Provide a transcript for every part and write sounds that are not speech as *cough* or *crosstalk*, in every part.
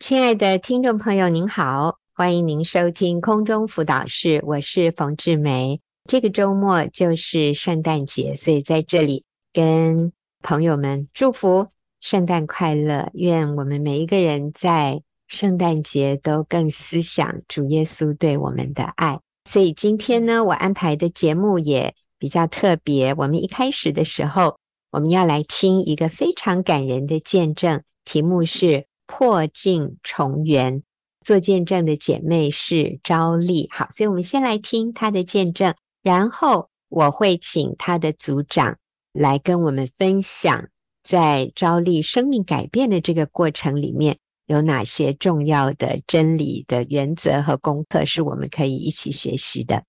亲爱的听众朋友，您好，欢迎您收听空中辅导室，我是冯志梅。这个周末就是圣诞节，所以在这里跟朋友们祝福圣诞快乐。愿我们每一个人在圣诞节都更思想主耶稣对我们的爱。所以今天呢，我安排的节目也比较特别。我们一开始的时候，我们要来听一个非常感人的见证，题目是。破镜重圆，做见证的姐妹是昭丽。好，所以我们先来听她的见证，然后我会请她的组长来跟我们分享，在昭丽生命改变的这个过程里面，有哪些重要的真理的原则和功课，是我们可以一起学习的。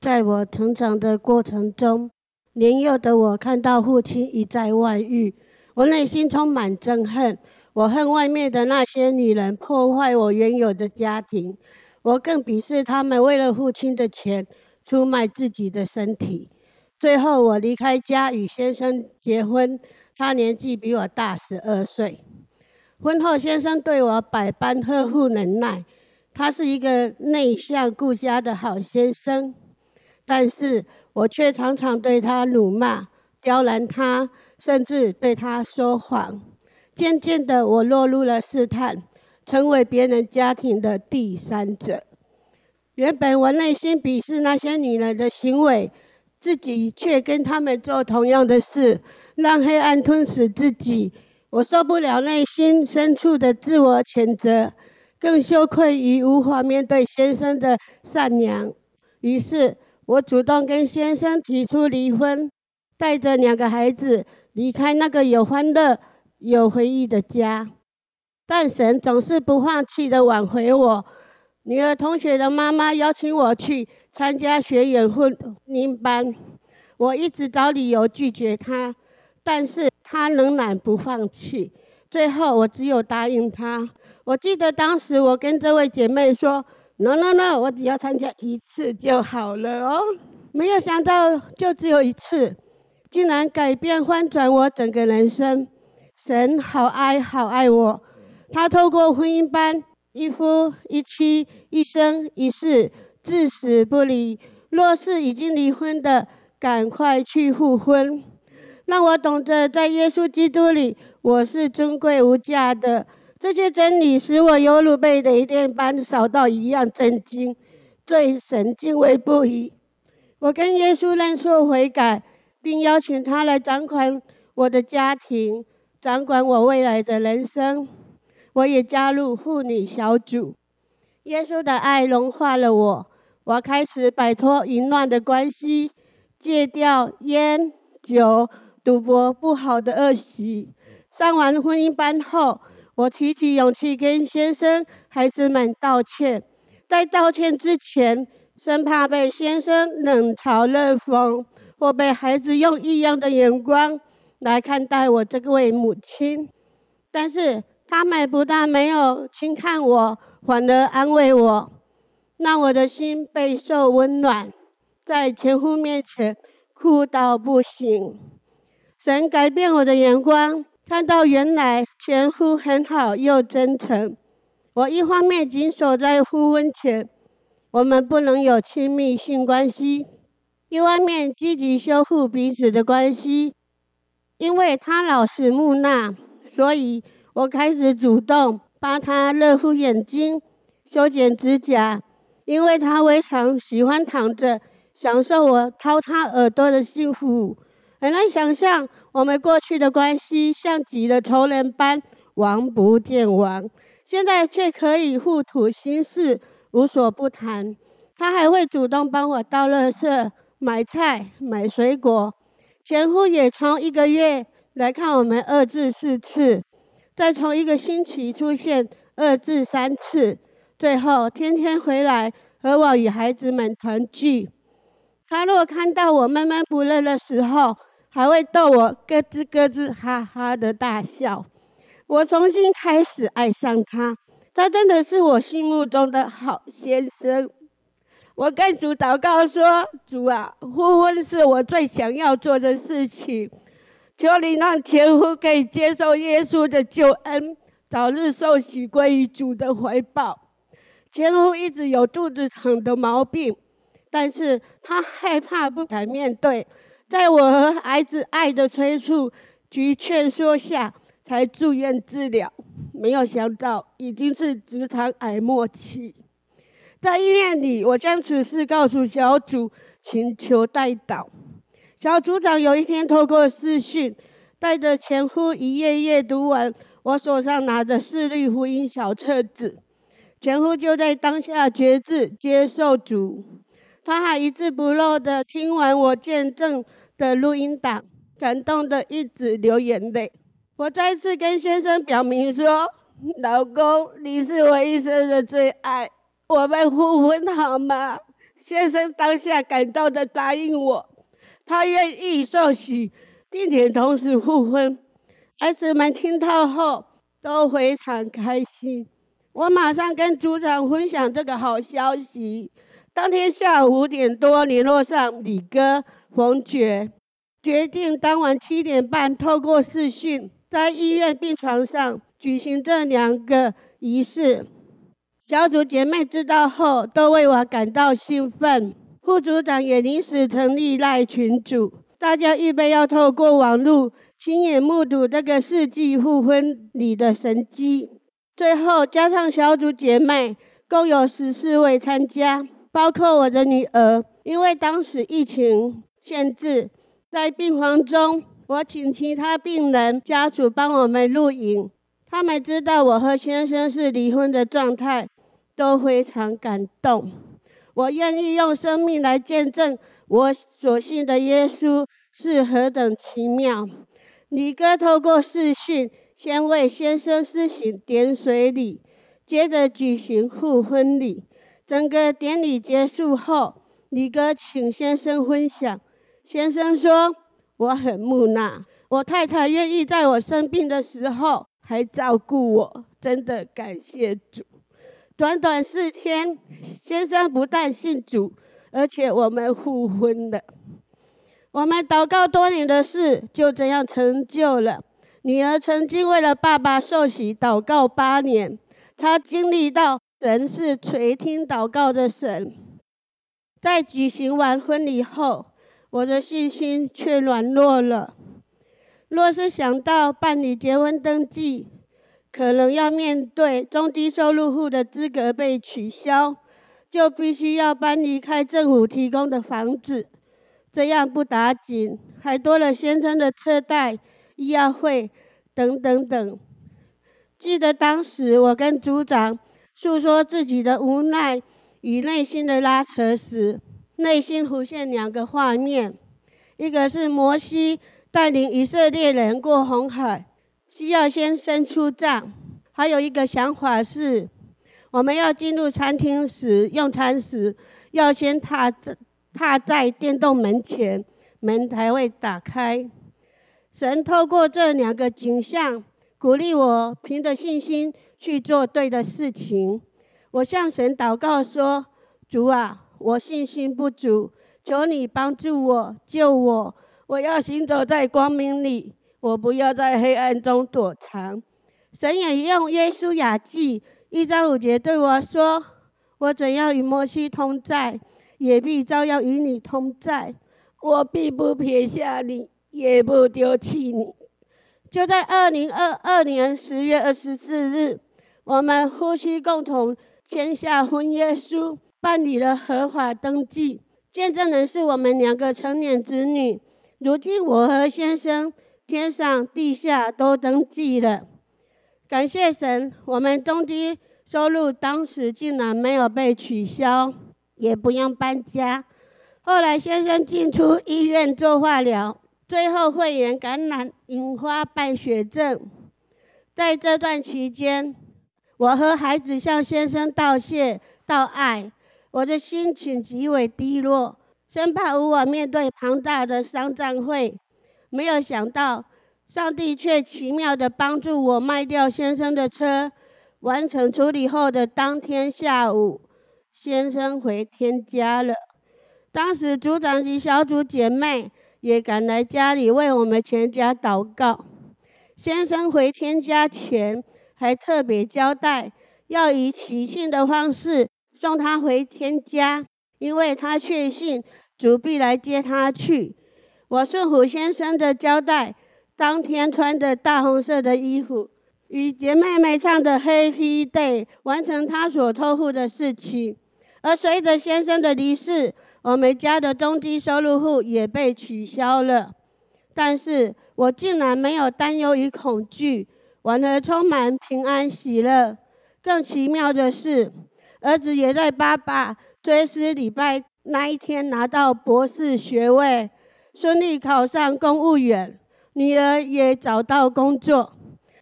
在我成长的过程中，年幼的我看到父亲一再外遇，我内心充满憎恨。我恨外面的那些女人破坏我原有的家庭，我更鄙视他们为了父亲的钱出卖自己的身体。最后，我离开家与先生结婚，他年纪比我大十二岁。婚后，先生对我百般呵护忍耐，他是一个内向顾家的好先生，但是我却常常对他辱骂、刁难他，甚至对他说谎。渐渐的，我落入了试探，成为别人家庭的第三者。原本我内心鄙视那些女人的行为，自己却跟他们做同样的事，让黑暗吞噬自己。我受不了内心深处的自我谴责，更羞愧于无法面对先生的善良。于是，我主动跟先生提出离婚，带着两个孩子离开那个有欢乐。有回忆的家，但神总是不放弃的挽回我。女儿同学的妈妈邀请我去参加学员婚姻班，我一直找理由拒绝她，但是她仍然不放弃。最后，我只有答应她。我记得当时我跟这位姐妹说：“No No No，我只要参加一次就好了哦。”没有想到，就只有一次，竟然改变翻转我整个人生。神好爱好爱我，他透过婚姻班，一夫一妻，一生一世，至死不离。若是已经离婚的，赶快去复婚，让我懂得在耶稣基督里，我是尊贵无价的。这些真理使我犹如被雷电般扫到一样震惊，对神敬畏不已。我跟耶稣认错悔改，并邀请他来掌管我的家庭。掌管我未来的人生，我也加入妇女小组。耶稣的爱融化了我，我开始摆脱淫乱的关系，戒掉烟酒、赌博不好的恶习。上完婚姻班后，我提起勇气跟先生、孩子们道歉。在道歉之前，生怕被先生冷嘲热讽，或被孩子用异样的眼光。来看待我这位母亲，但是他们不但没有轻看我，反而安慰我，让我的心备受温暖。在前夫面前哭到不行，神改变我的眼光，看到原来前夫很好又真诚。我一方面谨守在复婚前，我们不能有亲密性关系；一方面积极修复彼此的关系。因为他老是木讷，所以我开始主动帮他热敷眼睛、修剪指甲。因为他非常喜欢躺着享受我掏他耳朵的幸福。很难想象我们过去的关系像极了仇人般王不见王，现在却可以互吐心事，无所不谈。他还会主动帮我倒垃圾、买菜、买水果。前夫也从一个月来看我们二至四次，再从一个星期出现二至三次，最后天天回来和我与孩子们团聚。他若看到我闷闷不乐的时候，还会逗我咯吱咯吱哈哈的大笑。我重新开始爱上他，他真的是我心目中的好先生。我跟主祷告说：“主啊，婚婚是我最想要做的事情，求你让前夫可以接受耶稣的救恩，早日受洗归于主的怀抱。前夫一直有肚子疼的毛病，但是他害怕不敢面对，在我和孩子爱的催促及劝说下，才住院治疗。没有想到已经是直肠癌末期，在医院里，我将此事告诉小组，请求代祷。小组长有一天透过视讯，带着前夫一页页读完我手上拿的《四律福音》小册子，前夫就在当下决志接受主。他还一字不漏的听完我见证的录音档，感动的一直流眼泪。我再次跟先生表明说：“老公，你是我一生的最爱，我们复婚好吗？”先生当下感动地答应我。他愿意受洗，并且同时复婚。孩子们听到后都非常开心。我马上跟组长分享这个好消息。当天下午五点多，联络上李哥、冯爵，决定当晚七点半透过视讯，在医院病床上举行这两个仪式。小组姐妹知道后，都为我感到兴奋。副组长也临时成立赖群组，大家预备要透过网络亲眼目睹这个世纪复婚礼的神迹。最后加上小组姐妹，共有十四位参加，包括我的女儿。因为当时疫情限制，在病房中，我请其他病人家属帮我们录影。他们知道我和先生是离婚的状态，都非常感动。我愿意用生命来见证我所信的耶稣是何等奇妙。李哥透过视讯，先为先生施行点水礼，接着举行复婚礼。整个典礼结束后，李哥请先生分享。先生说：“我很木讷，我太太愿意在我生病的时候还照顾我，真的感谢主。”短短四天，先生不但信主，而且我们复婚了。我们祷告多年的事就这样成就了。女儿曾经为了爸爸受洗祷告八年，她经历到神是垂听祷告的神。在举行完婚礼后，我的信心却软弱了。若是想到办理结婚登记，可能要面对中低收入户的资格被取消，就必须要搬离开政府提供的房子，这样不打紧，还多了先生的车贷、医药费等等等。记得当时我跟组长诉说自己的无奈与内心的拉扯时，内心浮现两个画面：一个是摩西带领以色列人过红海。需要先伸出杖，还有一个想法是，我们要进入餐厅时用餐时，要先踏在踏在电动门前，门才会打开。神透过这两个景象，鼓励我凭着信心去做对的事情。我向神祷告说：“主啊，我信心不足，求你帮助我，救我，我要行走在光明里。”我不要在黑暗中躲藏。神也用耶稣雅记一章五节对我说：“我怎样与摩西同在，也必照样与你同在。我必不撇下你，也不丢弃你。”就在二零二二年十月二十四日，我们夫妻共同签下婚约书，办理了合法登记。见证人是我们两个成年子女。如今我和先生。天上地下都登记了，感谢神，我们中低收入当时竟然没有被取消，也不用搬家。后来先生进出医院做化疗，最后肺炎感染引发败血症。在这段期间，我和孩子向先生道谢道爱，我的心情极为低落，生怕无法面对庞大的丧葬费。没有想到，上帝却奇妙的帮助我卖掉先生的车，完成处理后的当天下午，先生回天家了。当时组长及小组姐妹也赶来家里为我们全家祷告。先生回天家前，还特别交代要以喜庆的方式送他回天家，因为他确信主必来接他去。我顺服先生的交代，当天穿着大红色的衣服，与姐妹们唱的 Happy Day，完成他所托付的事情。而随着先生的离世，我们家的中低收入户也被取消了。但是我竟然没有担忧与恐惧，反而充满平安喜乐。更奇妙的是，儿子也在爸爸追思礼拜那一天拿到博士学位，顺利考上公务员。女儿也找到工作。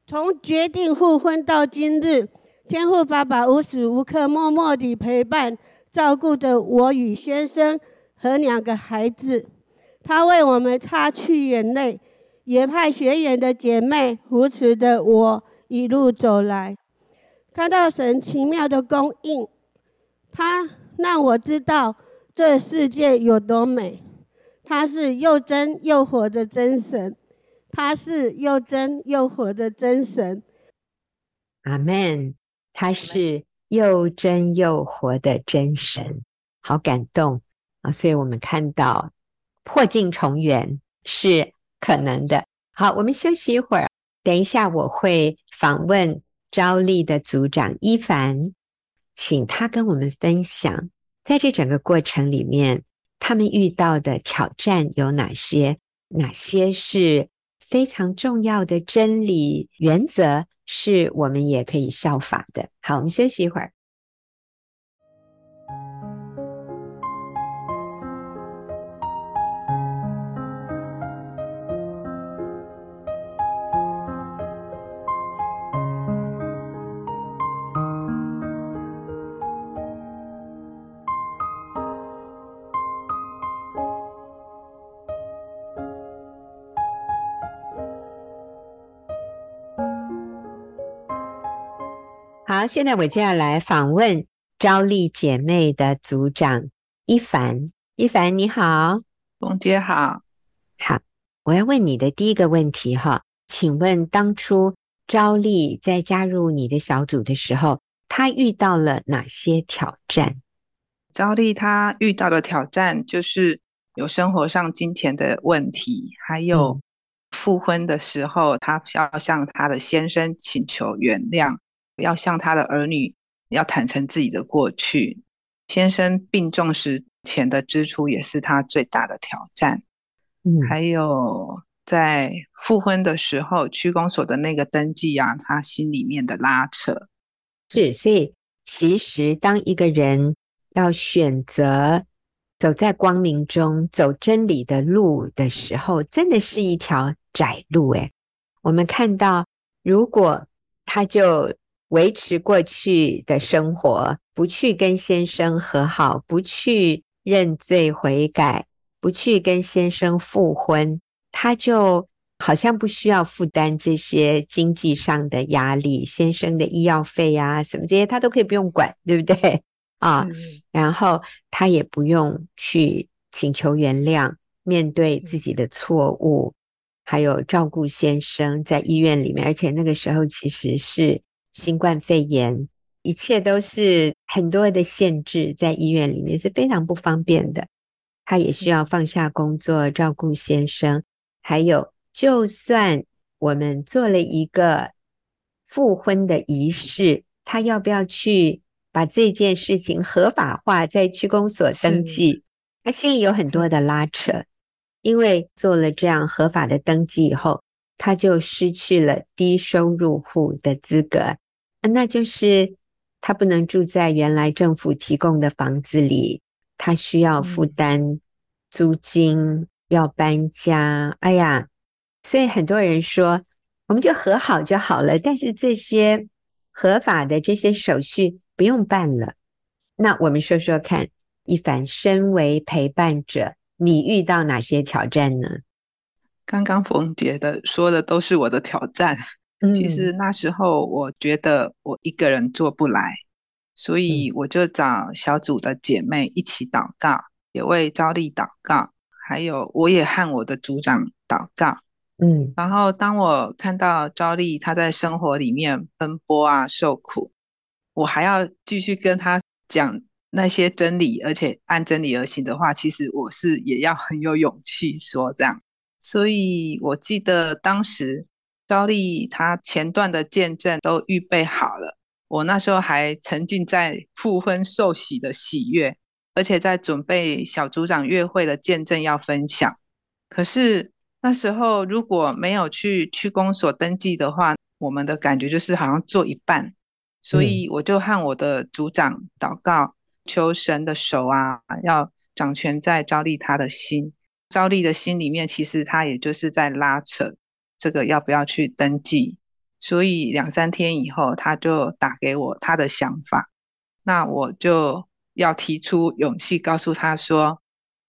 从决定复婚到今日，天父爸爸无时无刻默默地陪伴。照顾着我与先生和两个孩子，他为我们擦去眼泪，也派学员的姐妹扶持着我一路走来。看到神奇妙的供应，他让我知道这世界有多美。他是又真又活的真神，他是又真又活的真神。阿门。他是。又真又活的真神，好感动啊！所以我们看到破镜重圆是可能的。好，我们休息一会儿，等一下我会访问昭丽的组长伊凡，请他跟我们分享，在这整个过程里面，他们遇到的挑战有哪些？哪些是非常重要的真理原则？是我们也可以效法的。好，我们休息一会儿。好，现在我就要来访问昭丽姐妹的组长一凡。一凡你好，冯姐好。好，我要问你的第一个问题哈，请问当初昭丽在加入你的小组的时候，她遇到了哪些挑战？昭丽她遇到的挑战就是有生活上金钱的问题，还有复婚的时候，她要向她的先生请求原谅。要向他的儿女要坦诚自己的过去，先生病重时钱的支出也是他最大的挑战。嗯，还有在复婚的时候，区公所的那个登记啊，他心里面的拉扯。是，所以其实当一个人要选择走在光明中、走真理的路的时候，真的是一条窄路。哎，我们看到，如果他就维持过去的生活，不去跟先生和好，不去认罪悔改，不去跟先生复婚，他就好像不需要负担这些经济上的压力，先生的医药费啊，什么这些他都可以不用管，对不对？*laughs* 啊，然后他也不用去请求原谅，面对自己的错误，还有照顾先生在医院里面，而且那个时候其实是。新冠肺炎，一切都是很多的限制，在医院里面是非常不方便的。他也需要放下工作照顾先生，还有，就算我们做了一个复婚的仪式，他要不要去把这件事情合法化，在区公所登记？他心里有很多的拉扯，因为做了这样合法的登记以后，他就失去了低收入户的资格。那就是他不能住在原来政府提供的房子里，他需要负担租金，要搬家。哎呀，所以很多人说，我们就和好就好了。但是这些合法的这些手续不用办了。那我们说说看，一凡身为陪伴者，你遇到哪些挑战呢？刚刚冯姐的说的都是我的挑战。其实那时候我觉得我一个人做不来，所以我就找小组的姐妹一起祷告，也为昭丽祷告，还有我也和我的组长祷告，嗯，然后当我看到昭丽她在生活里面奔波啊、受苦，我还要继续跟她讲那些真理，而且按真理而行的话，其实我是也要很有勇气说这样。所以我记得当时昭丽她前段的见证都预备好了，我那时候还沉浸在复婚受洗的喜悦，而且在准备小组长月会的见证要分享。可是。那时候如果没有去区公所登记的话，我们的感觉就是好像做一半，所以我就和我的组长祷告，求神的手啊，要掌权在招丽他的心。招丽的心里面，其实他也就是在拉扯这个要不要去登记。所以两三天以后，他就打给我他的想法，那我就要提出勇气，告诉他说，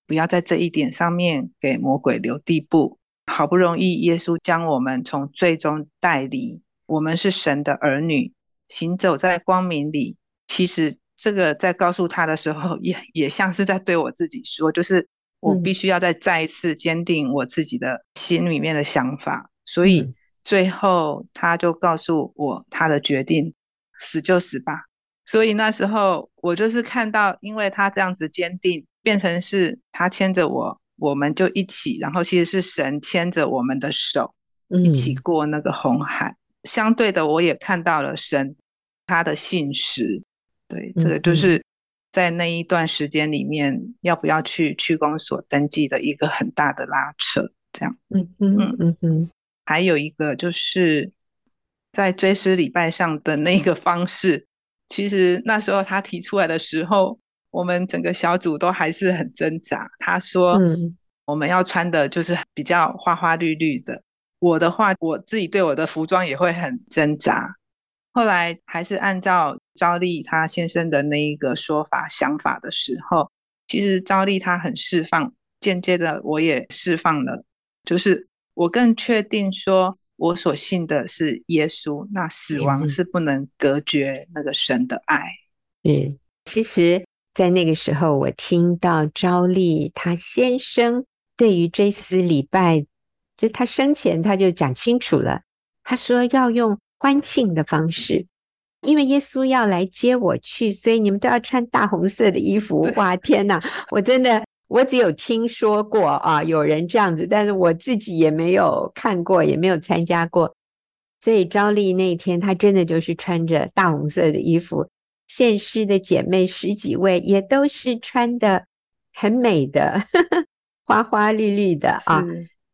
不要在这一点上面给魔鬼留地步。好不容易，耶稣将我们从最终带离，我们是神的儿女，行走在光明里。其实，这个在告诉他的时候，*laughs* 也也像是在对我自己说，就是我必须要再再一次坚定我自己的心里面的想法。所以最后，他就告诉我他的决定：死就死吧。所以那时候，我就是看到，因为他这样子坚定，变成是他牵着我。我们就一起，然后其实是神牵着我们的手，一起过那个红海。嗯、相对的，我也看到了神他的信实。对，这个就是在那一段时间里面，要不要去区公所登记的一个很大的拉扯。这样，嗯嗯嗯嗯嗯。还有一个就是在追思礼拜上的那个方式，其实那时候他提出来的时候。我们整个小组都还是很挣扎。他说：“我们要穿的就是比较花花绿绿的。”我的话，我自己对我的服装也会很挣扎。后来还是按照赵丽她先生的那一个说法、想法的时候，其实赵丽她很释放，间接的我也释放了。就是我更确定说，我所信的是耶稣，那死亡是不能隔绝那个神的爱。嗯，其实。在那个时候，我听到昭丽她先生对于追思礼拜，就他生前他就讲清楚了，他说要用欢庆的方式，因为耶稣要来接我去，所以你们都要穿大红色的衣服。哇，天哪！我真的我只有听说过啊，有人这样子，但是我自己也没有看过，也没有参加过。所以昭丽那天，她真的就是穿着大红色的衣服。献诗的姐妹十几位也都是穿的很美的，呵 *laughs* 呵花花绿绿的啊！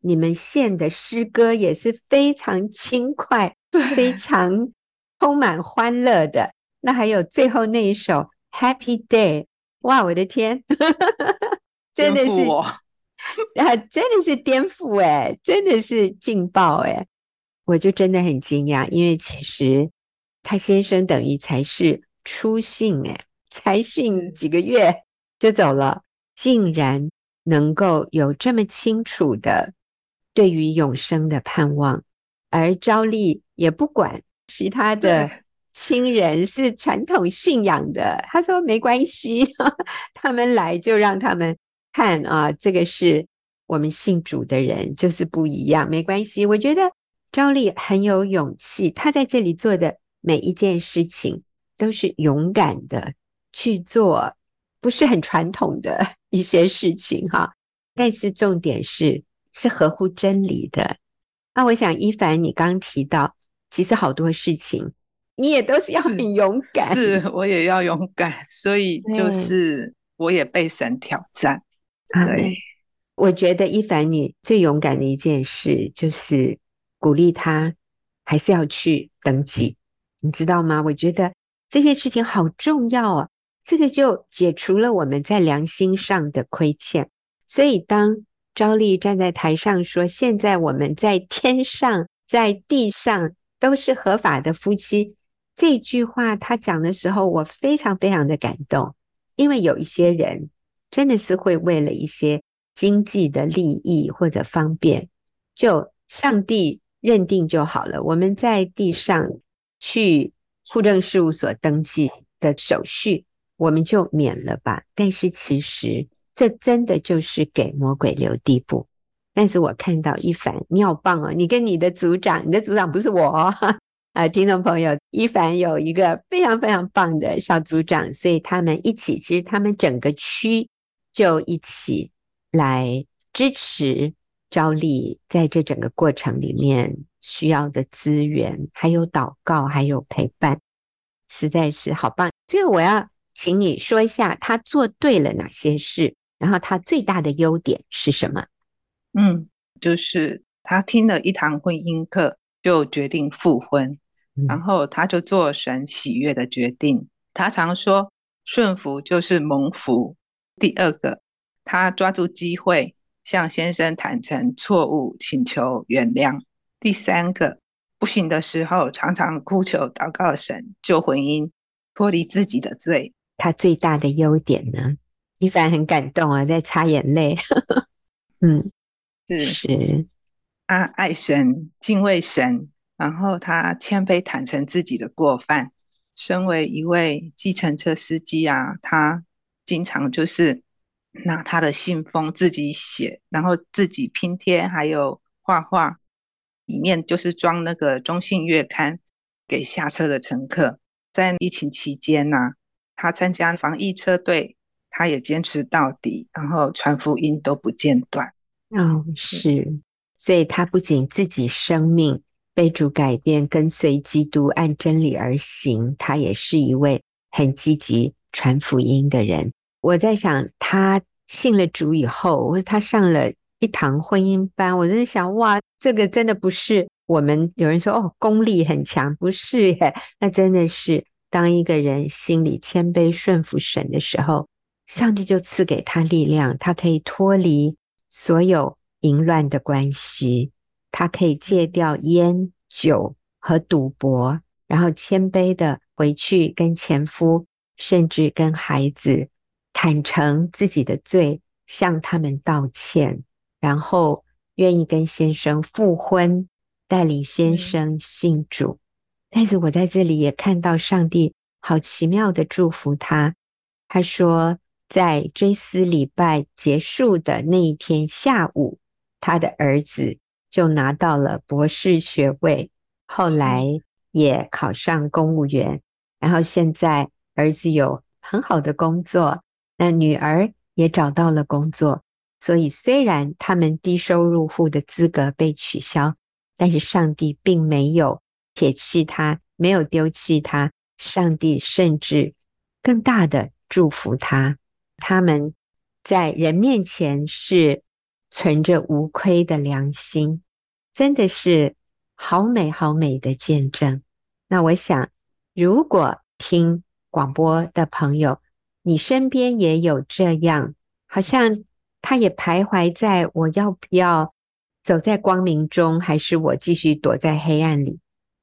你们献的诗歌也是非常轻快，非常充满欢乐的。那还有最后那一首《Happy Day》，哇，我的天，*laughs* 真的是 *laughs* 啊，真的是颠覆哎，真的是劲爆哎！我就真的很惊讶，因为其实他先生等于才是。初信哎，才信几个月就走了，竟然能够有这么清楚的对于永生的盼望，而昭丽也不管其他的亲人是传统信仰的，他说没关系，*laughs* 他们来就让他们看啊，这个是我们信主的人就是不一样，没关系。我觉得昭丽很有勇气，她在这里做的每一件事情。都是勇敢的去做，不是很传统的 *laughs* 一些事情哈。但是重点是是合乎真理的。那我想一凡，你刚提到，其实好多事情你也都是要很勇敢，是，是我也要勇敢，所以就是我也被神挑战。对，对我觉得一凡你最勇敢的一件事就是鼓励他还是要去登记，你知道吗？我觉得。这件事情好重要啊！这个就解除了我们在良心上的亏欠。所以，当昭丽站在台上说：“现在我们在天上，在地上都是合法的夫妻。”这句话他讲的时候，我非常非常的感动，因为有一些人真的是会为了一些经济的利益或者方便，就上帝认定就好了。我们在地上去。户政事务所登记的手续，我们就免了吧。但是其实这真的就是给魔鬼留地步，但是我看到一凡，你好棒哦！你跟你的组长，你的组长不是我哦，*laughs* 啊，听众朋友，一凡有一个非常非常棒的小组长，所以他们一起，其实他们整个区就一起来支持昭丽，在这整个过程里面需要的资源，还有祷告，还有陪伴，实在是好棒。最后，我要请你说一下，他做对了哪些事，然后他最大的优点是什么？嗯，就是他听了一堂婚姻课，就决定复婚，嗯、然后他就做神喜悦的决定。他常说顺服就是蒙福。第二个，他抓住机会向先生坦诚错误，请求原谅。第三个，不行的时候常常哭求祷告神救婚姻，脱离自己的罪。他最大的优点呢？一凡很感动啊，在擦眼泪。*laughs* 嗯。是是，他爱神，敬畏神，然后他谦卑坦诚自己的过犯。身为一位计程车司机啊，他经常就是拿他的信封自己写，然后自己拼贴，还有画画，里面就是装那个中信月刊给下车的乘客。在疫情期间呢、他参加防疫车队，他也坚持到底，然后传福音都不间断。哦，是，所以他不仅自己生命被主改变，跟随基督按真理而行，他也是一位很积极传福音的人。我在想，他信了主以后，或者他上了一堂婚姻班，我在想，哇，这个真的不是我们有人说哦，功力很强，不是耶，那真的是当一个人心里谦卑顺服神的时候，上帝就赐给他力量，他可以脱离。所有淫乱的关系，他可以戒掉烟酒和赌博，然后谦卑的回去跟前夫，甚至跟孩子坦诚自己的罪，向他们道歉，然后愿意跟先生复婚，带领先生信主。但是我在这里也看到上帝好奇妙的祝福他，他说。在追思礼拜结束的那一天下午，他的儿子就拿到了博士学位，后来也考上公务员，然后现在儿子有很好的工作，那女儿也找到了工作，所以虽然他们低收入户的资格被取消，但是上帝并没有撇弃他，没有丢弃他，上帝甚至更大的祝福他。他们在人面前是存着无亏的良心，真的是好美好美的见证。那我想，如果听广播的朋友，你身边也有这样，好像他也徘徊在我要不要走在光明中，还是我继续躲在黑暗里？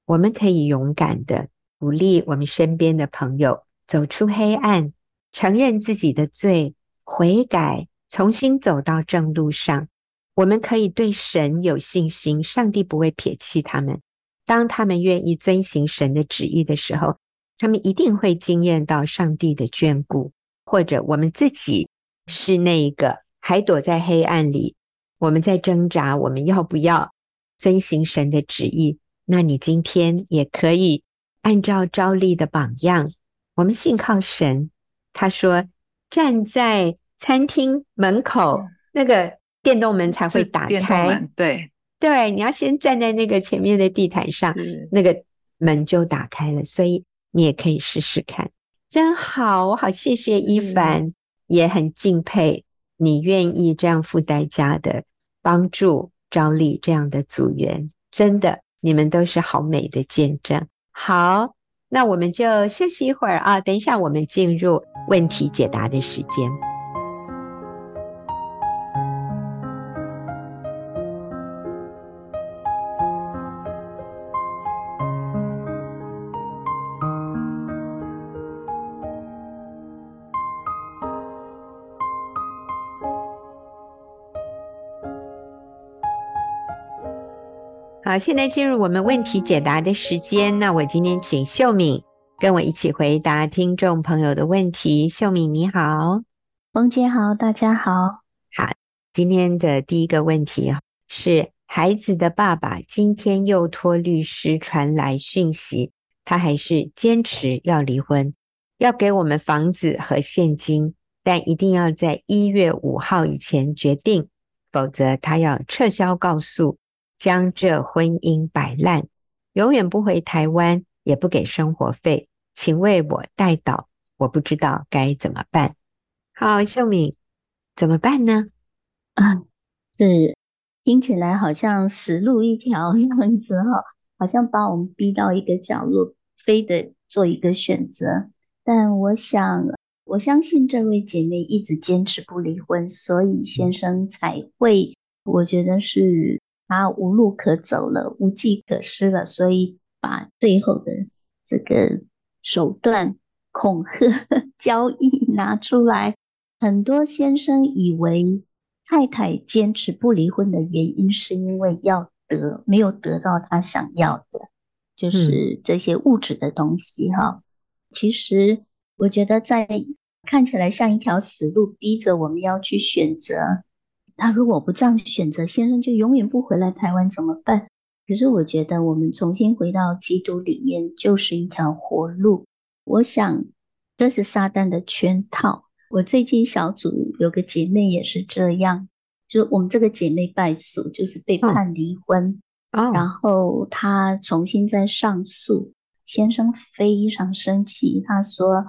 我们可以勇敢的鼓励我们身边的朋友走出黑暗。承认自己的罪，悔改，重新走到正路上。我们可以对神有信心，上帝不会撇弃他们。当他们愿意遵行神的旨意的时候，他们一定会惊艳到上帝的眷顾。或者我们自己是那一个还躲在黑暗里，我们在挣扎，我们要不要遵行神的旨意？那你今天也可以按照昭丽的榜样，我们信靠神。他说：“站在餐厅门口，那个电动门才会打开。对对，你要先站在那个前面的地毯上，那个门就打开了。所以你也可以试试看，真好！我好谢谢一凡，嗯、也很敬佩你愿意这样付代价的帮助招丽这样的组员。真的，你们都是好美的见证。好。”那我们就休息一会儿啊，等一下我们进入问题解答的时间。好，现在进入我们问题解答的时间。那我今天请秀敏跟我一起回答听众朋友的问题。秀敏你好，冯姐好，大家好。好，今天的第一个问题是：孩子的爸爸今天又托律师传来讯息，他还是坚持要离婚，要给我们房子和现金，但一定要在一月五号以前决定，否则他要撤销告诉，将这婚姻摆烂，永远不回台湾，也不给生活费，请为我代祷，我不知道该怎么办。好，秀敏，怎么办呢？啊，是听起来好像死路一条 *laughs* 样子哈，好像把我们逼到一个角落，非得做一个选择。但我想，我相信这位姐妹一直坚持不离婚，所以先生才会，我觉得是他无路可走了，无计可施了，所以把最后的这个手段恐吓 *laughs* 交易拿出来。很多先生以为。太太坚持不离婚的原因，是因为要得没有得到他想要的，就是这些物质的东西哈。其实我觉得，在看起来像一条死路，逼着我们要去选择。他如果不这样选择，先生就永远不回来台湾怎么办？可是我觉得，我们重新回到基督里面，就是一条活路。我想，这是撒旦的圈套。我最近小组有个姐妹也是这样，就我们这个姐妹败诉，就是被判离婚，哦，然后她重新再上诉，先生非常生气，他说：“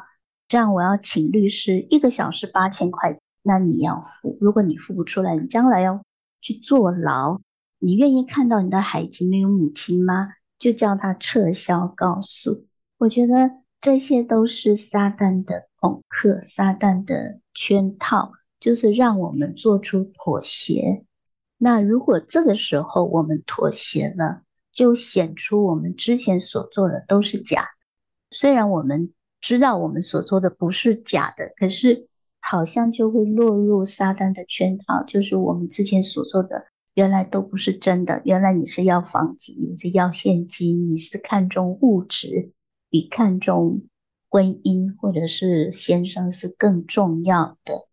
这样我要请律师，一个小时八千块，那你要付，如果你付不出来，你将来要去坐牢。你愿意看到你的孩子没有母亲吗？就叫他撤销告诉。”我觉得这些都是撒旦的。恐吓撒旦的圈套，就是让我们做出妥协。那如果这个时候我们妥协了，就显出我们之前所做的都是假。虽然我们知道我们所做的不是假的，可是好像就会落入撒旦的圈套，就是我们之前所做的原来都不是真的。原来你是要房子，你是要现金，你是看重物质，比看重。婚姻或者是先生是更重要的。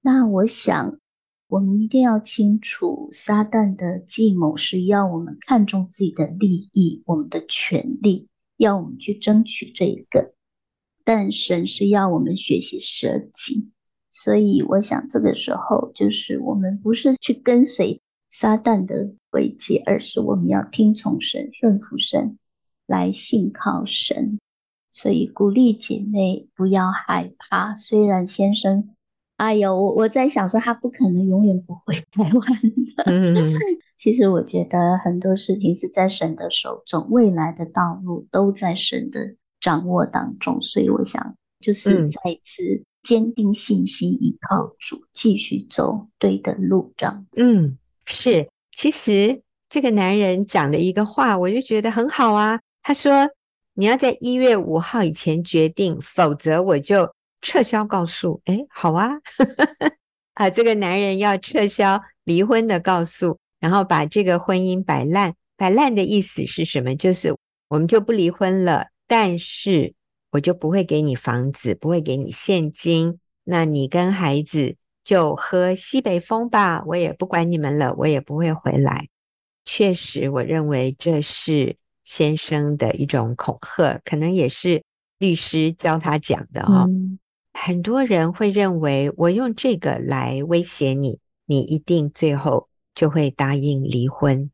那我想，我们一定要清楚，撒旦的计谋是要我们看重自己的利益、我们的权利，要我们去争取这一个。但神是要我们学习舍己。所以，我想这个时候就是我们不是去跟随撒旦的轨迹，而是我们要听从神、顺服神，来信靠神。所以鼓励姐妹不要害怕，虽然先生，哎呦，我我在想说他不可能永远不回台湾的。嗯，*laughs* 其实我觉得很多事情是在神的手中，未来的道路都在神的掌握当中。所以我想，就是再一次坚定信心，依靠主，继续走对的路，这样子。嗯，是。其实这个男人讲的一个话，我就觉得很好啊。他说。你要在一月五号以前决定，否则我就撤销告诉。哎，好啊，*laughs* 啊，这个男人要撤销离婚的告诉，然后把这个婚姻摆烂。摆烂的意思是什么？就是我们就不离婚了，但是我就不会给你房子，不会给你现金。那你跟孩子就喝西北风吧，我也不管你们了，我也不会回来。确实，我认为这是。先生的一种恐吓，可能也是律师教他讲的哈、哦。嗯、很多人会认为，我用这个来威胁你，你一定最后就会答应离婚。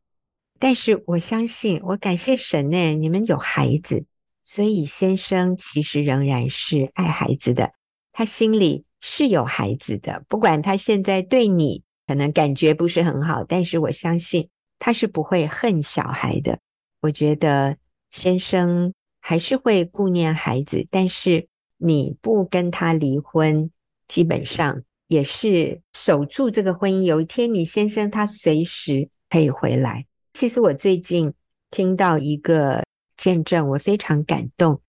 但是我相信，我感谢神呢，你们有孩子，所以先生其实仍然是爱孩子的，他心里是有孩子的。不管他现在对你可能感觉不是很好，但是我相信他是不会恨小孩的。我觉得先生还是会顾念孩子，但是你不跟他离婚，基本上也是守住这个婚姻。有一天，你先生他随时可以回来。其实我最近听到一个见证，我非常感动。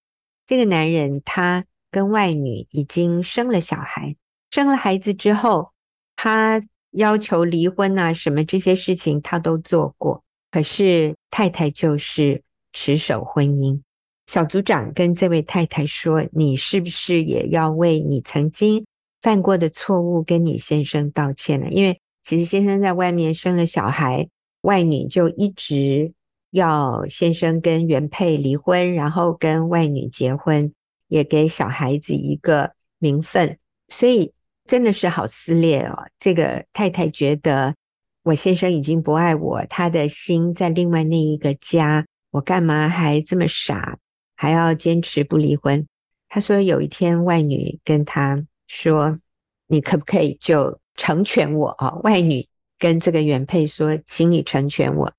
这个男人他跟外女已经生了小孩，生了孩子之后，他要求离婚啊，什么这些事情他都做过。可是太太就是持守婚姻。小组长跟这位太太说：“你是不是也要为你曾经犯过的错误跟你先生道歉呢？因为其实先生在外面生了小孩，外女就一直要先生跟原配离婚，然后跟外女结婚，也给小孩子一个名分，所以真的是好撕裂哦。这个太太觉得我先生已经不爱我，他的心在另外那一个家，我干嘛还这么傻，还要坚持不离婚？他说有一天外女跟他说：“你可不可以就？”成全我啊！外女跟这个原配说：“请你成全我。”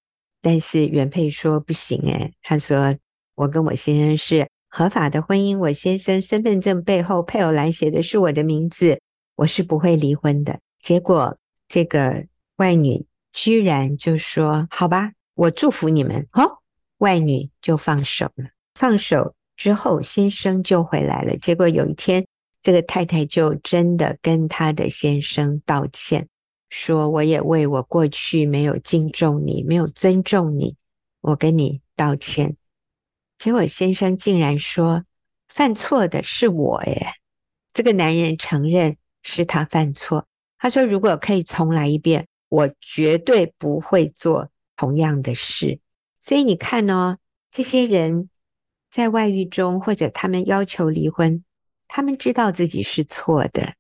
但是原配说：“不行。”哎，他说：“我跟我先生是合法的婚姻，我先生身份证背后配偶栏写的是我的名字，我是不会离婚的。”结果这个外女居然就说：“好吧，我祝福你们。”哦，外女就放手了。放手之后，先生就回来了。结果有一天。这个太太就真的跟她的先生道歉，说：“我也为我过去没有敬重你，没有尊重你，我跟你道歉。”结果先生竟然说：“犯错的是我。”耶，这个男人承认是他犯错。他说：“如果可以重来一遍，我绝对不会做同样的事。”所以你看哦，这些人在外遇中，或者他们要求离婚。他们知道自己是错的，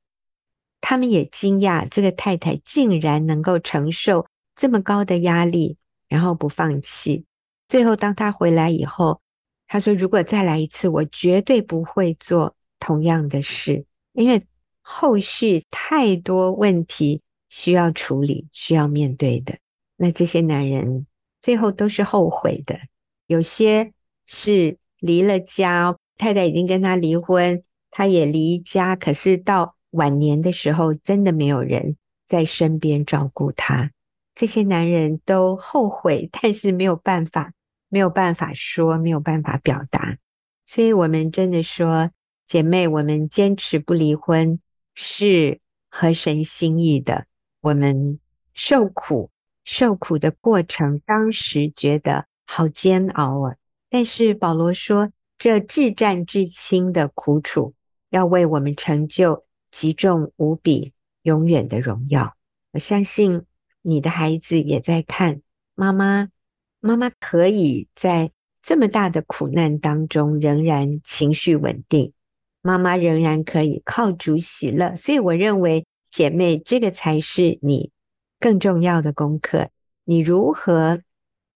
他们也惊讶这个太太竟然能够承受这么高的压力，然后不放弃。最后，当他回来以后，他说：“如果再来一次，我绝对不会做同样的事，因为后续太多问题需要处理、需要面对的。”那这些男人最后都是后悔的，有些是离了家，太太已经跟他离婚。他也离家，可是到晚年的时候，真的没有人在身边照顾他。这些男人都后悔，但是没有办法，没有办法说，没有办法表达。所以，我们真的说，姐妹，我们坚持不离婚是合神心意的。我们受苦，受苦的过程，当时觉得好煎熬啊。但是保罗说，这至战至轻的苦楚。要为我们成就极重无比、永远的荣耀。我相信你的孩子也在看妈妈，妈妈可以在这么大的苦难当中仍然情绪稳定，妈妈仍然可以靠主喜乐。所以我认为，姐妹，这个才是你更重要的功课。你如何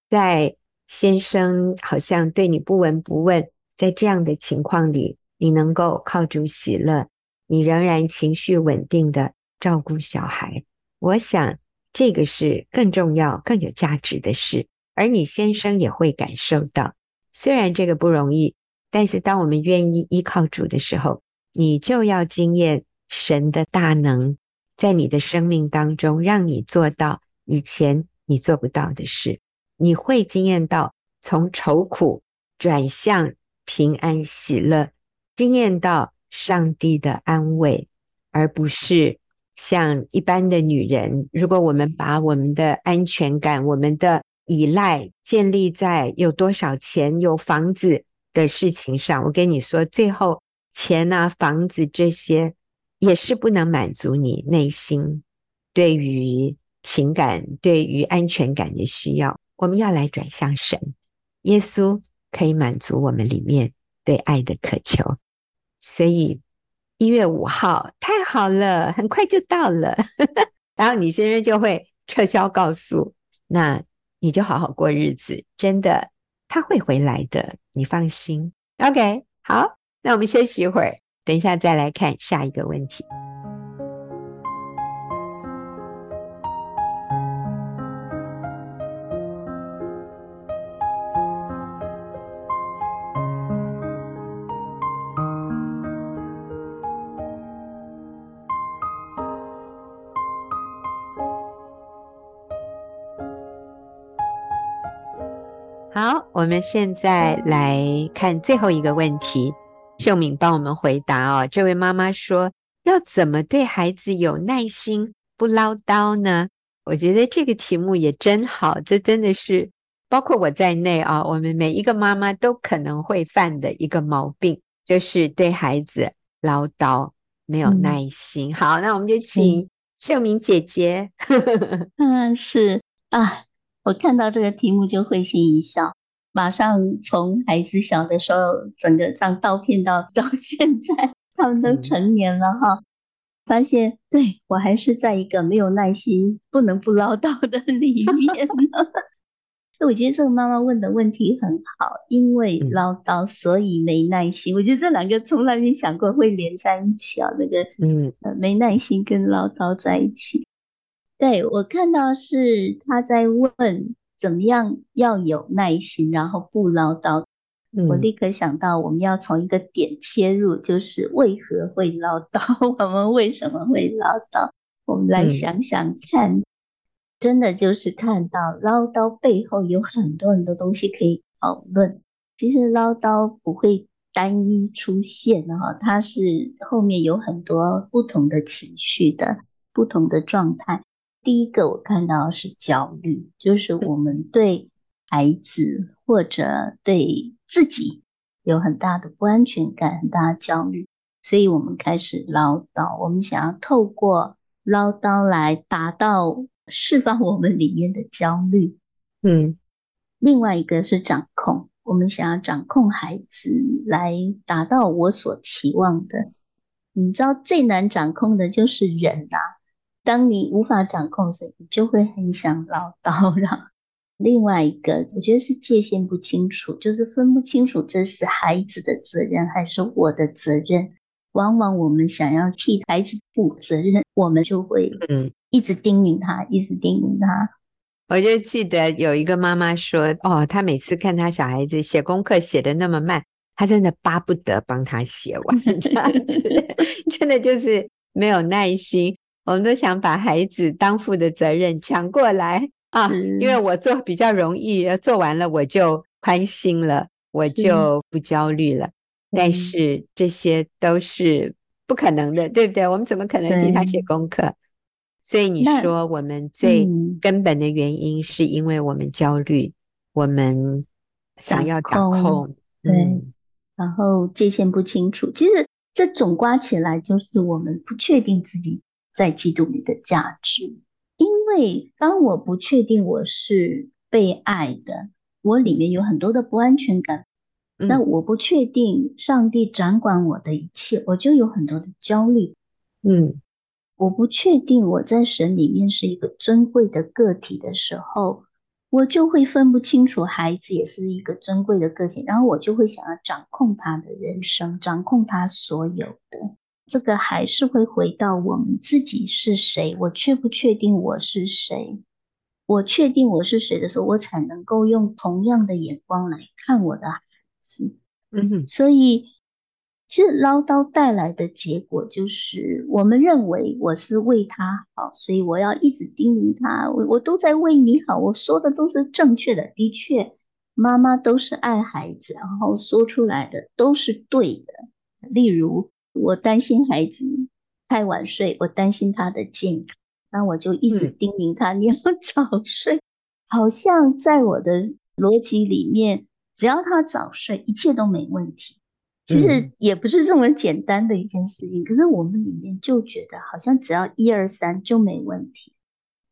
在先生好像对你不闻不问，在这样的情况里，你能够靠主喜乐，你仍然情绪稳定的照顾小孩，我想这个是更重要、更有价值的事。而你先生也会感受到，虽然这个不容易，但是当我们愿意依靠主的时候，你就要经验神的大能，在你的生命当中，让你做到以前你做不到的事。你会经验到从愁苦转向平安喜乐。经验到上帝的安慰，而不是像一般的女人。如果我们把我们的安全感、我们的依赖建立在有多少钱、有房子的事情上，我跟你说，最后钱啊、房子这些也是不能满足你内心对于情感、对于安全感的需要。我们要来转向神，耶稣可以满足我们里面对爱的渴求。所以一月五号太好了，很快就到了，*laughs* 然后你先生就会撤销告诉，那你就好好过日子，真的他会回来的，你放心。OK，好，那我们休息一会儿，等一下再来看下一个问题。我们现在来看最后一个问题，秀敏帮我们回答哦。这位妈妈说：“要怎么对孩子有耐心，不唠叨呢？”我觉得这个题目也真好，这真的是包括我在内啊，我们每一个妈妈都可能会犯的一个毛病，就是对孩子唠叨，没有耐心。嗯、好，那我们就请秀敏姐姐。*laughs* 嗯，是啊，我看到这个题目就会心一笑，马上从孩子小的时候，整个这倒片到到 *laughs* 现在，他们都成年了哈，嗯、发现对我还是在一个没有耐心、不能不唠叨的里面。*laughs* 我觉得这个妈妈问的问题很好，因为唠叨，所以没耐心。嗯、我觉得这两个从来没想过会连在一起啊，那个嗯，没耐心跟唠叨在一起。对，我看到是他在问怎么样要有耐心，然后不唠叨。嗯、我立刻想到我们要从一个点切入，就是为何会唠叨？*laughs* 我们为什么会唠叨？我们来想想看。嗯真的就是看到唠叨背后有很多很多东西可以讨论。其实唠叨不会单一出现哈，它是后面有很多不同的情绪的不同的状态。第一个我看到是焦虑，就是我们对孩子或者对自己有很大的不安全感，很大的焦虑，所以我们开始唠叨，我们想要透过唠叨来达到。释放我们里面的焦虑，嗯，另外一个是掌控，我们想要掌控孩子来达到我所期望的。你知道最难掌控的就是人啊，当你无法掌控时，你就会很想唠叨。然后另外一个，我觉得是界限不清楚，就是分不清楚这是孩子的责任还是我的责任。往往我们想要替孩子负责任，我们就会嗯一直叮咛他，一直叮咛他。我就记得有一个妈妈说：“哦，她每次看她小孩子写功课写得那么慢，她真的巴不得帮他写完，*laughs* 这样子真的就是没有耐心。我们都想把孩子当负的责任抢过来啊，因为我做比较容易，做完了我就宽心了，我就不焦虑了。”但是这些都是不可能的，嗯、对不对？我们怎么可能替他写功课？所以你说我们最根本的原因是因为我们焦虑，嗯、我们想要掌控，掌控对，嗯、然后界限不清楚。其实这总刮起来就是我们不确定自己在基督里的价值，因为当我不确定我是被爱的，我里面有很多的不安全感。那我不确定上帝掌管我的一切，我就有很多的焦虑。嗯，我不确定我在神里面是一个尊贵的个体的时候，我就会分不清楚孩子也是一个尊贵的个体，然后我就会想要掌控他的人生，掌控他所有的。这个还是会回到我们自己是谁，我确不确定我是谁？我确定我是谁的时候，我才能够用同样的眼光来看我的孩子。嗯哼，所以其实唠叨带来的结果就是，我们认为我是为他好，所以我要一直叮咛他，我我都在为你好，我说的都是正确的。的确，妈妈都是爱孩子，然后说出来的都是对的。例如，我担心孩子太晚睡，我担心他的健康，那我就一直叮咛他，你要早睡。*laughs* 好像在我的逻辑里面。只要他早睡，一切都没问题。其实也不是这么简单的一件事情。嗯、可是我们里面就觉得，好像只要一二三就没问题。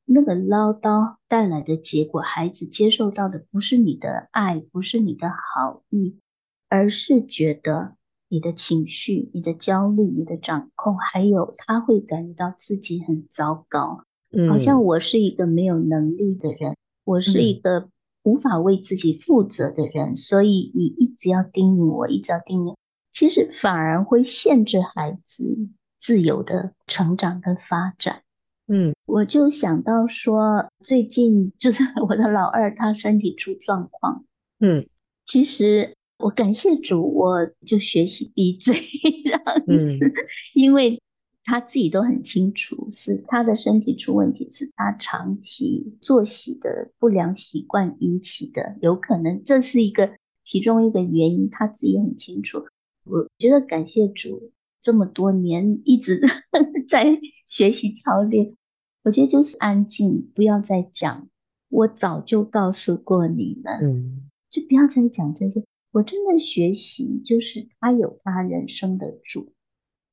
那个唠叨带来的结果，孩子接受到的不是你的爱，不是你的好意，而是觉得你的情绪、你的焦虑、你的掌控，还有他会感觉到自己很糟糕，嗯、好像我是一个没有能力的人，我是一个、嗯。无法为自己负责的人，所以你一直要叮咛我，一直要叮咛，其实反而会限制孩子自由的成长跟发展。嗯，我就想到说，最近就是我的老二他身体出状况。嗯，其实我感谢主，我就学习闭嘴，*laughs* 这样子，嗯、因为。他自己都很清楚，是他的身体出问题，是他长期作息的不良习惯引起的，有可能这是一个其中一个原因，他自己很清楚。我觉得感谢主，这么多年一直 *laughs* 在学习操练，我觉得就是安静，不要再讲。我早就告诉过你们，嗯，就不要再讲这些。我真的学习，就是他有他人生的主。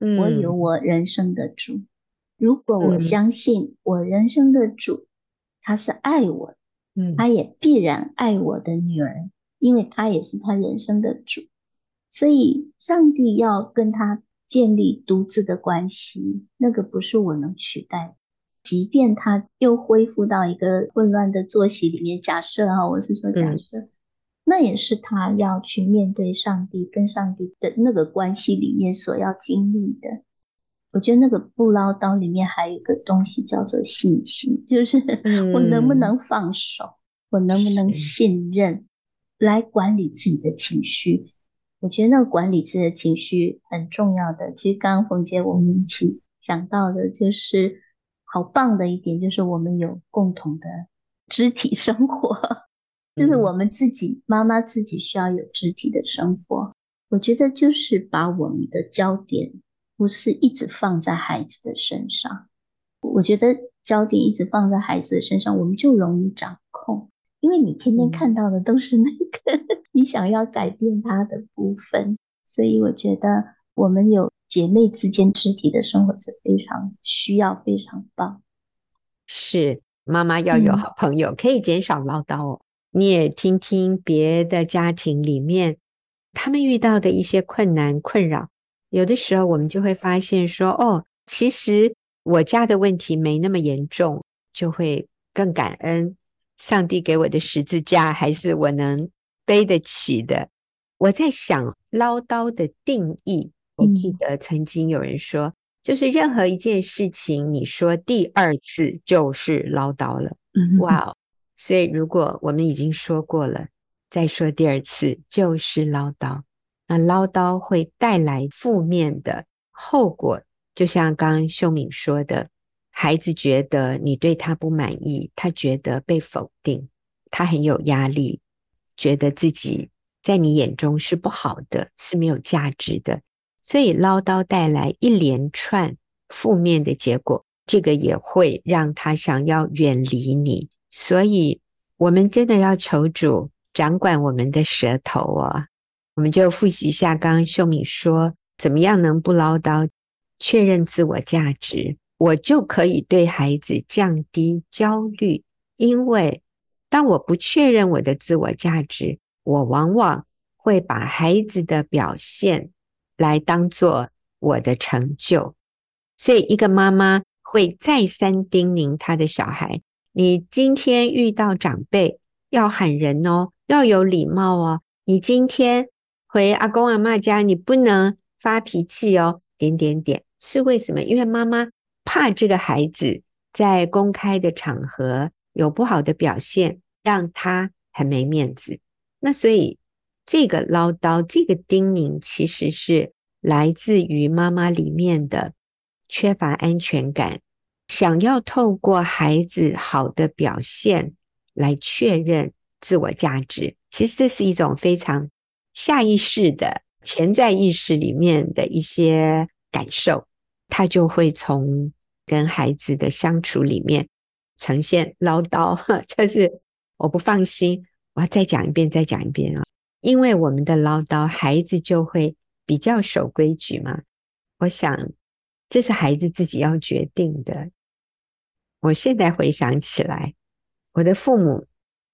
我有我人生的主，如果我相信我人生的主，他是爱我，嗯，他也必然爱我的女儿，因为他也是他人生的主，所以上帝要跟他建立独自的关系，那个不是我能取代的。即便他又恢复到一个混乱的作息里面，假设啊，我是说假设，嗯，那也是他要去面对上帝跟上帝的那个关系里面所要经历的。我觉得那个不唠叨里面还有一个东西叫做信心，就是 *laughs* 我能不能放手，嗯，我能不能信任来管理自己的情绪。我觉得那个管理自己的情绪很重要的。其实刚刚冯姐我们一起想到的就是。好棒的一点就是我们有共同的肢体生活，就是我们自己妈妈自己需要有肢体的生活。我觉得就是把我们的焦点不是一直放在孩子的身上，我觉得焦点一直放在孩子的身上，我们就容易掌控，因为你天天看到的都是那个 *laughs* 你想要改变他的部分，所以我觉得我们有。姐妹之间肢体的生活是非常需要，非常棒。是妈妈要有好朋友，嗯、可以减少唠叨哦。你也听听别的家庭里面他们遇到的一些困难困扰，有的时候我们就会发现说，哦，其实我家的问题没那么严重，就会更感恩上帝给我的十字架，还是我能背得起的。我在想唠叨的定义。我记得曾经有人说，就是任何一件事情，你说第二次就是唠叨了。哇哦！所以如果我们已经说过了，再说第二次就是唠叨，那唠叨会带来负面的后果。就像刚刚秀敏说的，孩子觉得你对他不满意，他觉得被否定，他很有压力，觉得自己在你眼中是不好的，是没有价值的。所以唠叨带来一连串负面的结果，这个也会让他想要远离你。所以，我们真的要求主掌管我们的舌头哦！我们就复习一下刚刚秀敏说，怎么样能不唠叨，确认自我价值，我就可以对孩子降低焦虑。因为当我不确认我的自我价值，我往往会把孩子的表现。来当做我的成就，所以一个妈妈会再三叮咛她的小孩：你今天遇到长辈要喊人哦，要有礼貌哦。你今天回阿公阿嬷家，你不能发脾气哦。点点点，是为什么？因为妈妈怕这个孩子在公开的场合有不好的表现，让他很没面子。那所以。这个唠叨，这个叮咛，其实是来自于妈妈里面的缺乏安全感，想要透过孩子好的表现来确认自我价值。其实这是一种非常下意识的潜在意识里面的一些感受，他就会从跟孩子的相处里面呈现唠叨，*laughs* 就是我不放心，我要再讲一遍，再讲一遍啊。因为我们的唠叨，孩子就会比较守规矩嘛。我想，这是孩子自己要决定的。我现在回想起来，我的父母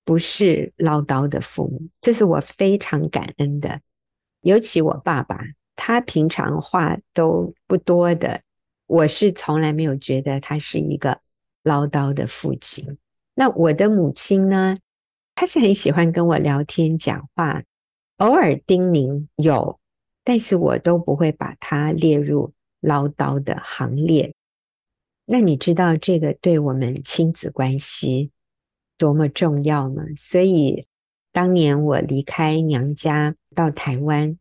不是唠叨的父母，这是我非常感恩的。尤其我爸爸，他平常话都不多的，我是从来没有觉得他是一个唠叨的父亲。那我的母亲呢？她是很喜欢跟我聊天讲话。偶尔叮咛有，但是我都不会把它列入唠叨的行列。那你知道这个对我们亲子关系多么重要吗？所以当年我离开娘家到台湾，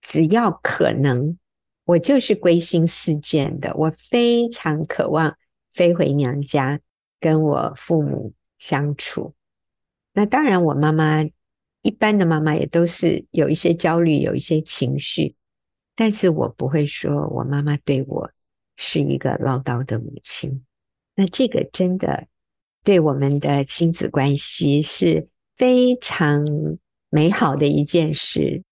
只要可能，我就是归心似箭的。我非常渴望飞回娘家跟我父母相处。那当然，我妈妈。一般的妈妈也都是有一些焦虑，有一些情绪，但是我不会说我妈妈对我是一个唠叨的母亲。那这个真的对我们的亲子关系是非常美好的一件事。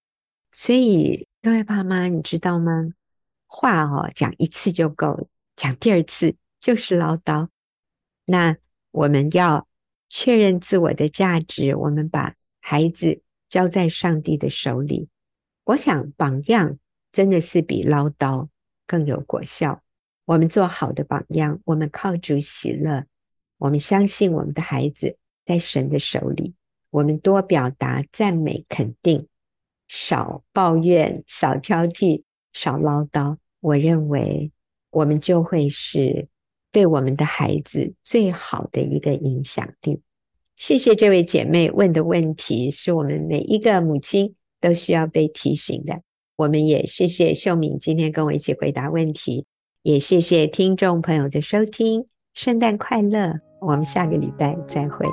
所以各位爸妈，你知道吗？话哦讲一次就够了，讲第二次就是唠叨。那我们要确认自我的价值，我们把孩子交在上帝的手里。我想榜样真的是比唠叨更有果效。我们做好的榜样，我们靠主喜乐，我们相信我们的孩子在神的手里。我们多表达赞美肯定，少抱怨，少挑剔，少唠叨。我认为我们就会是对我们的孩子最好的一个影响力。谢谢这位姐妹问的问题，是我们每一个母亲都需要被提醒的。我们也谢谢秀敏今天跟我一起回答问题，也谢谢听众朋友的收听。圣诞快乐！我们下个礼拜再会。